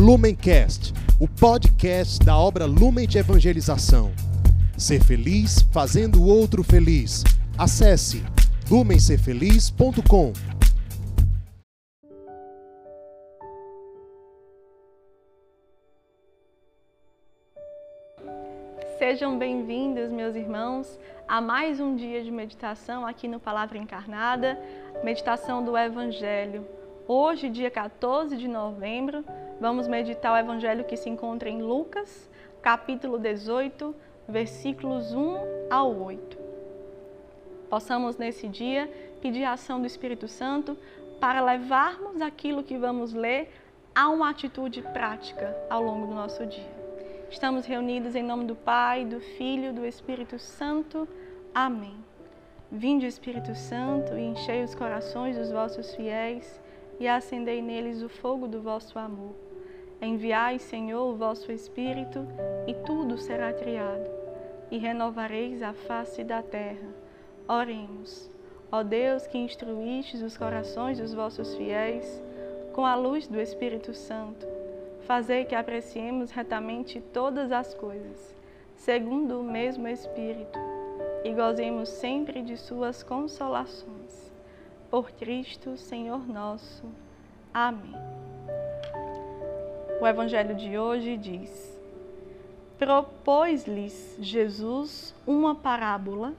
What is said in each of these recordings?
Lumencast, o podcast da obra Lumen de Evangelização. Ser feliz fazendo o outro feliz. Acesse lumencerfeliz.com. Sejam bem-vindos, meus irmãos, a mais um dia de meditação aqui no Palavra Encarnada, meditação do Evangelho. Hoje, dia 14 de novembro, vamos meditar o Evangelho que se encontra em Lucas, capítulo 18, versículos 1 ao 8. Possamos nesse dia pedir a ação do Espírito Santo para levarmos aquilo que vamos ler a uma atitude prática ao longo do nosso dia. Estamos reunidos em nome do Pai, do Filho, do Espírito Santo. Amém. Vinde, Espírito Santo, e enchei os corações dos vossos fiéis e acendei neles o fogo do vosso amor. Enviai, Senhor, o vosso Espírito, e tudo será criado, e renovareis a face da terra. Oremos. Ó Deus, que instruístes os corações dos vossos fiéis com a luz do Espírito Santo, Fazei que apreciemos retamente todas as coisas, segundo o mesmo Espírito, e gozemos sempre de Suas consolações. Por Cristo, Senhor nosso. Amém. O Evangelho de hoje diz: Propôs-lhes Jesus uma parábola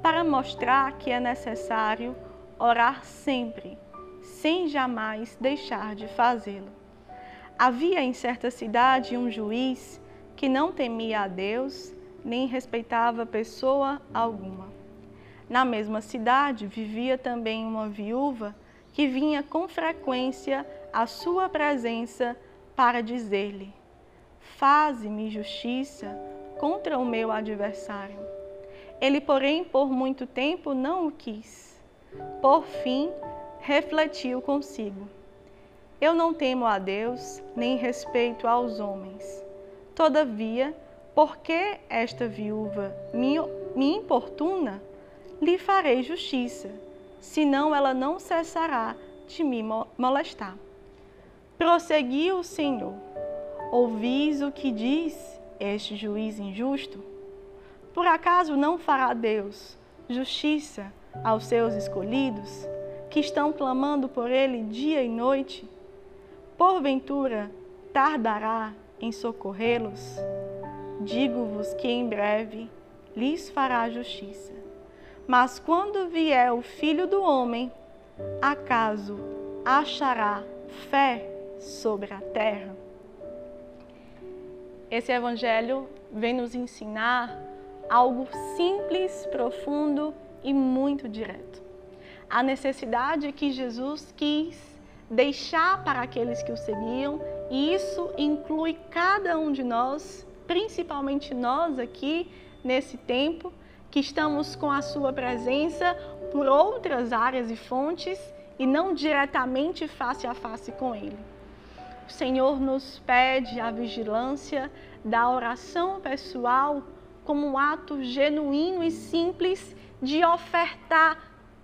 para mostrar que é necessário orar sempre, sem jamais deixar de fazê-lo. Havia em certa cidade um juiz que não temia a Deus nem respeitava pessoa alguma. Na mesma cidade vivia também uma viúva que vinha com frequência à sua presença para dizer-lhe: Faze-me justiça contra o meu adversário. Ele, porém, por muito tempo não o quis. Por fim, refletiu consigo eu não temo a Deus, nem respeito aos homens. Todavia, porque esta viúva me, me importuna, lhe farei justiça, senão ela não cessará de me molestar. Prosseguiu o Senhor: Ouvis o que diz este juiz injusto? Por acaso não fará Deus justiça aos seus escolhidos, que estão clamando por ele dia e noite? porventura tardará em socorrê-los? Digo-vos que em breve lhes fará justiça. Mas quando vier o Filho do Homem, acaso achará fé sobre a terra? Esse evangelho vem nos ensinar algo simples, profundo e muito direto. A necessidade que Jesus quis deixar para aqueles que o seguiam, e isso inclui cada um de nós, principalmente nós aqui nesse tempo, que estamos com a sua presença por outras áreas e fontes e não diretamente face a face com Ele. O Senhor nos pede a vigilância da oração pessoal como um ato genuíno e simples de ofertar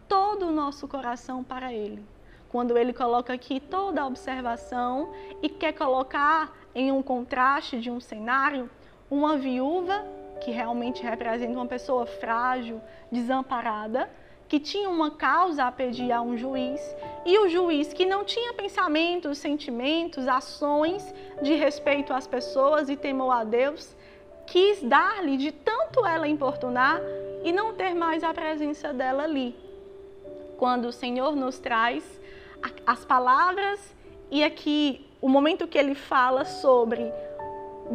todo o nosso coração para Ele. Quando ele coloca aqui toda a observação e quer colocar em um contraste de um cenário uma viúva que realmente representa uma pessoa frágil, desamparada, que tinha uma causa a pedir a um juiz, e o juiz que não tinha pensamentos, sentimentos, ações de respeito às pessoas e temor a Deus, quis dar-lhe de tanto ela importunar e não ter mais a presença dela ali. Quando o Senhor nos traz as palavras e aqui o momento que ele fala sobre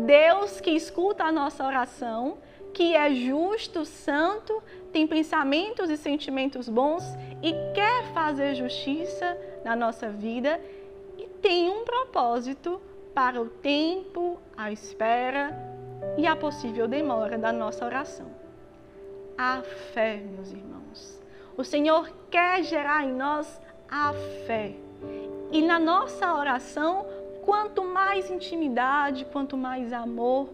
Deus que escuta a nossa oração, que é justo, santo, tem pensamentos e sentimentos bons e quer fazer justiça na nossa vida e tem um propósito para o tempo, a espera e a possível demora da nossa oração. A fé, meus irmãos. O Senhor quer gerar em nós a fé. E na nossa oração, quanto mais intimidade, quanto mais amor,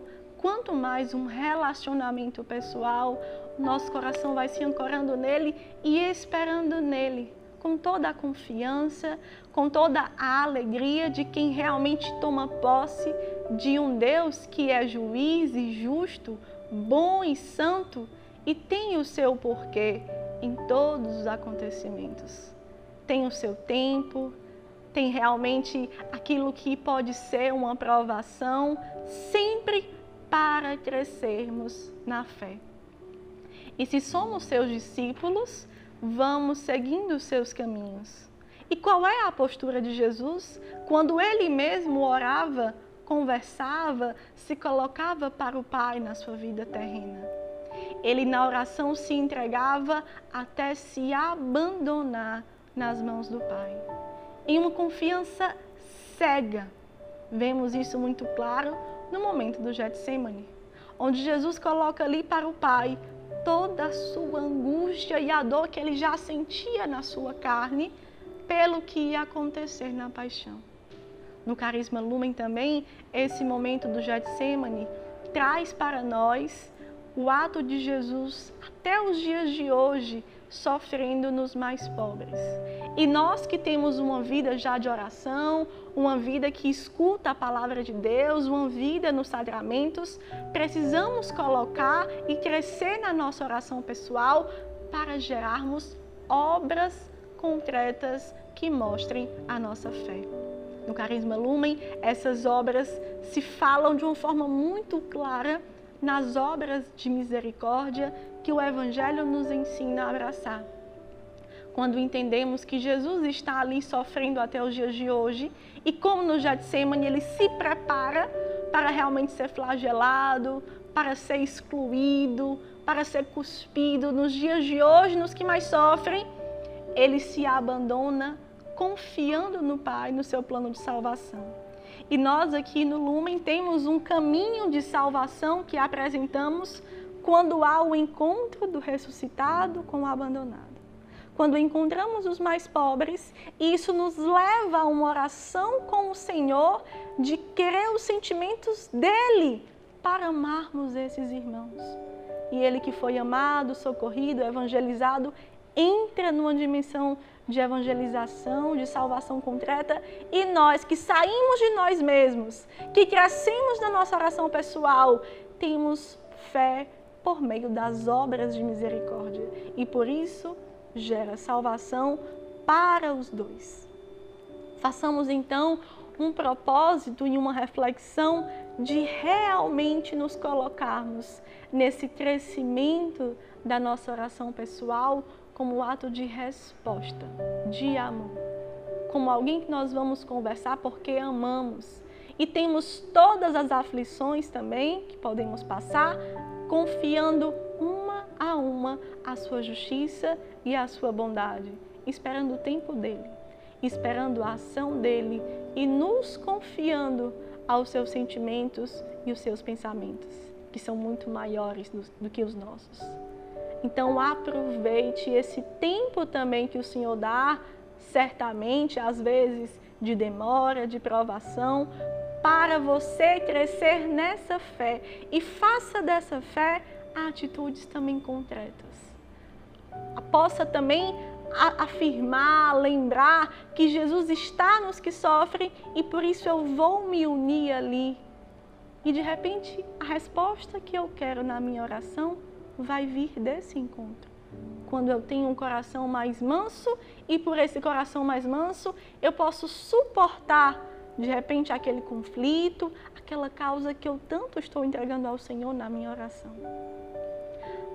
quanto mais um relacionamento pessoal, nosso coração vai se ancorando nele e esperando nele, com toda a confiança, com toda a alegria de quem realmente toma posse de um Deus que é juiz e justo, bom e santo e tem o seu porquê em todos os acontecimentos. Tem o seu tempo, tem realmente aquilo que pode ser uma provação, sempre para crescermos na fé. E se somos seus discípulos, vamos seguindo os seus caminhos. E qual é a postura de Jesus quando ele mesmo orava, conversava, se colocava para o Pai na sua vida terrena? Ele na oração se entregava até se abandonar nas mãos do Pai. Em uma confiança cega. Vemos isso muito claro no momento do Getsemane, onde Jesus coloca ali para o Pai toda a sua angústia e a dor que ele já sentia na sua carne pelo que ia acontecer na paixão. No Carisma Lumen também, esse momento do Getsemane traz para nós o ato de Jesus até os dias de hoje sofrendo nos mais pobres. E nós que temos uma vida já de oração, uma vida que escuta a palavra de Deus, uma vida nos sacramentos, precisamos colocar e crescer na nossa oração pessoal para gerarmos obras concretas que mostrem a nossa fé. No Carisma Lumen, essas obras se falam de uma forma muito clara nas obras de misericórdia que o Evangelho nos ensina a abraçar. Quando entendemos que Jesus está ali sofrendo até os dias de hoje e como no Getsemane ele se prepara para realmente ser flagelado, para ser excluído, para ser cuspido, nos dias de hoje, nos que mais sofrem, ele se abandona confiando no Pai, no seu plano de salvação. E nós aqui no Lumen temos um caminho de salvação que apresentamos quando há o encontro do ressuscitado com o abandonado. Quando encontramos os mais pobres, isso nos leva a uma oração com o Senhor de querer os sentimentos dele para amarmos esses irmãos. E ele que foi amado, socorrido, evangelizado, entra numa dimensão de evangelização, de salvação concreta, e nós que saímos de nós mesmos, que crescemos na nossa oração pessoal, temos fé por meio das obras de misericórdia e por isso gera salvação para os dois. Façamos então um propósito e uma reflexão de realmente nos colocarmos nesse crescimento da nossa oração pessoal como ato de resposta, de amor. Como alguém que nós vamos conversar porque amamos. E temos todas as aflições também que podemos passar, confiando uma a uma a sua justiça e a sua bondade, esperando o tempo dele, esperando a ação dele e nos confiando aos seus sentimentos e os seus pensamentos, que são muito maiores do, do que os nossos. Então aproveite esse tempo também que o Senhor dá, certamente, às vezes de demora, de provação, para você crescer nessa fé e faça dessa fé atitudes também concretas. Possa também afirmar, lembrar que Jesus está nos que sofrem e por isso eu vou me unir ali. E de repente a resposta que eu quero na minha oração vai vir desse encontro. Quando eu tenho um coração mais manso e por esse coração mais manso eu posso suportar de repente aquele conflito, aquela causa que eu tanto estou entregando ao Senhor na minha oração.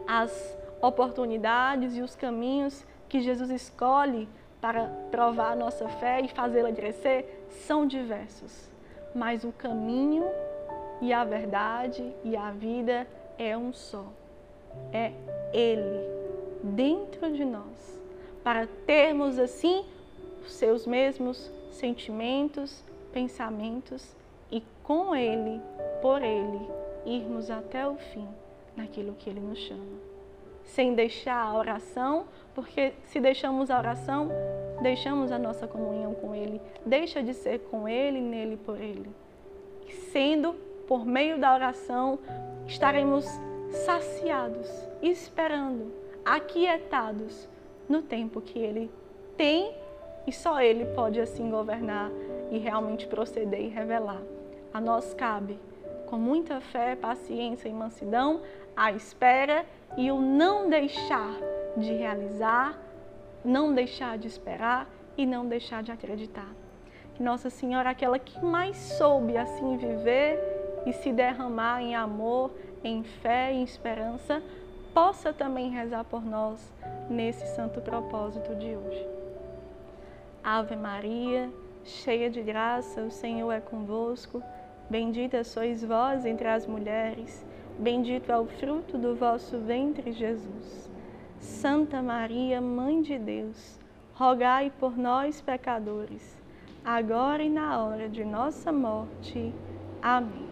As oportunidades e os caminhos que Jesus escolhe para provar a nossa fé e fazê-la crescer são diversos, mas o caminho e a verdade e a vida é um só é Ele dentro de nós, para termos assim os seus mesmos sentimentos, pensamentos e com Ele, por Ele, irmos até o fim naquilo que Ele nos chama. Sem deixar a oração, porque se deixamos a oração, deixamos a nossa comunhão com Ele, deixa de ser com Ele, nele, por Ele. Sendo por meio da oração, estaremos saciados, esperando, aquietados no tempo que Ele tem e só Ele pode assim governar e realmente proceder e revelar. A nós cabe, com muita fé, paciência e mansidão, a espera e o não deixar de realizar, não deixar de esperar e não deixar de acreditar. Que Nossa Senhora, aquela que mais soube assim viver e se derramar em amor, em fé e esperança, possa também rezar por nós nesse santo propósito de hoje. Ave Maria, cheia de graça, o Senhor é convosco. Bendita sois vós entre as mulheres, bendito é o fruto do vosso ventre, Jesus. Santa Maria, Mãe de Deus, rogai por nós, pecadores, agora e na hora de nossa morte. Amém.